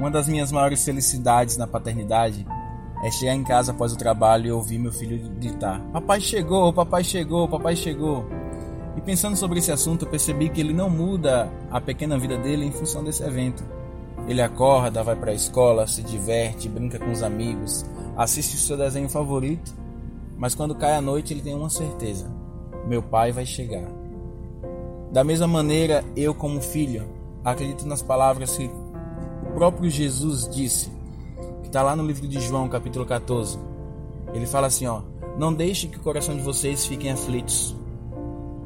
Uma das minhas maiores felicidades na paternidade é chegar em casa após o trabalho e ouvir meu filho gritar: Papai chegou, papai chegou, papai chegou. E pensando sobre esse assunto, eu percebi que ele não muda a pequena vida dele em função desse evento. Ele acorda, vai para a escola, se diverte, brinca com os amigos, assiste o seu desenho favorito, mas quando cai a noite ele tem uma certeza: meu pai vai chegar. Da mesma maneira, eu, como filho, acredito nas palavras que próprio Jesus disse, que está lá no livro de João, capítulo 14. Ele fala assim: ó, não deixe que o coração de vocês fiquem aflitos,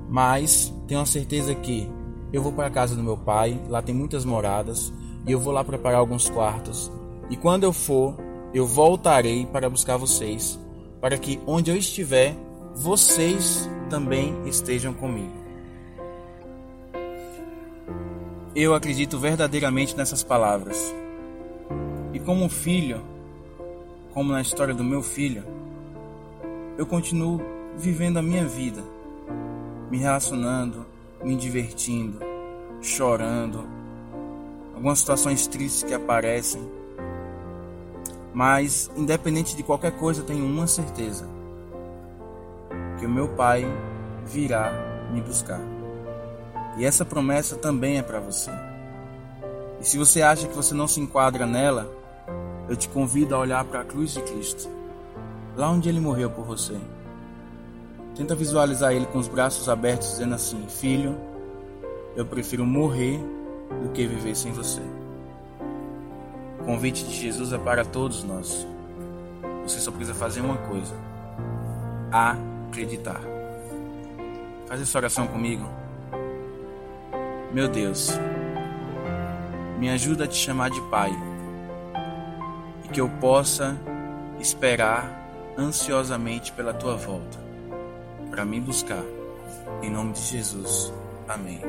mas tenho a certeza que eu vou para a casa do meu pai, lá tem muitas moradas, e eu vou lá preparar alguns quartos. E quando eu for, eu voltarei para buscar vocês, para que onde eu estiver, vocês também estejam comigo. Eu acredito verdadeiramente nessas palavras. E como filho, como na história do meu filho, eu continuo vivendo a minha vida, me relacionando, me divertindo, chorando, algumas situações tristes que aparecem. Mas, independente de qualquer coisa, tenho uma certeza: que o meu Pai virá me buscar. E essa promessa também é para você. E se você acha que você não se enquadra nela, eu te convido a olhar para a cruz de Cristo, lá onde ele morreu por você. Tenta visualizar ele com os braços abertos, dizendo assim: Filho, eu prefiro morrer do que viver sem você. O convite de Jesus é para todos nós. Você só precisa fazer uma coisa: acreditar. Faz essa oração comigo. Meu Deus, me ajuda a te chamar de Pai e que eu possa esperar ansiosamente pela tua volta para me buscar. Em nome de Jesus. Amém.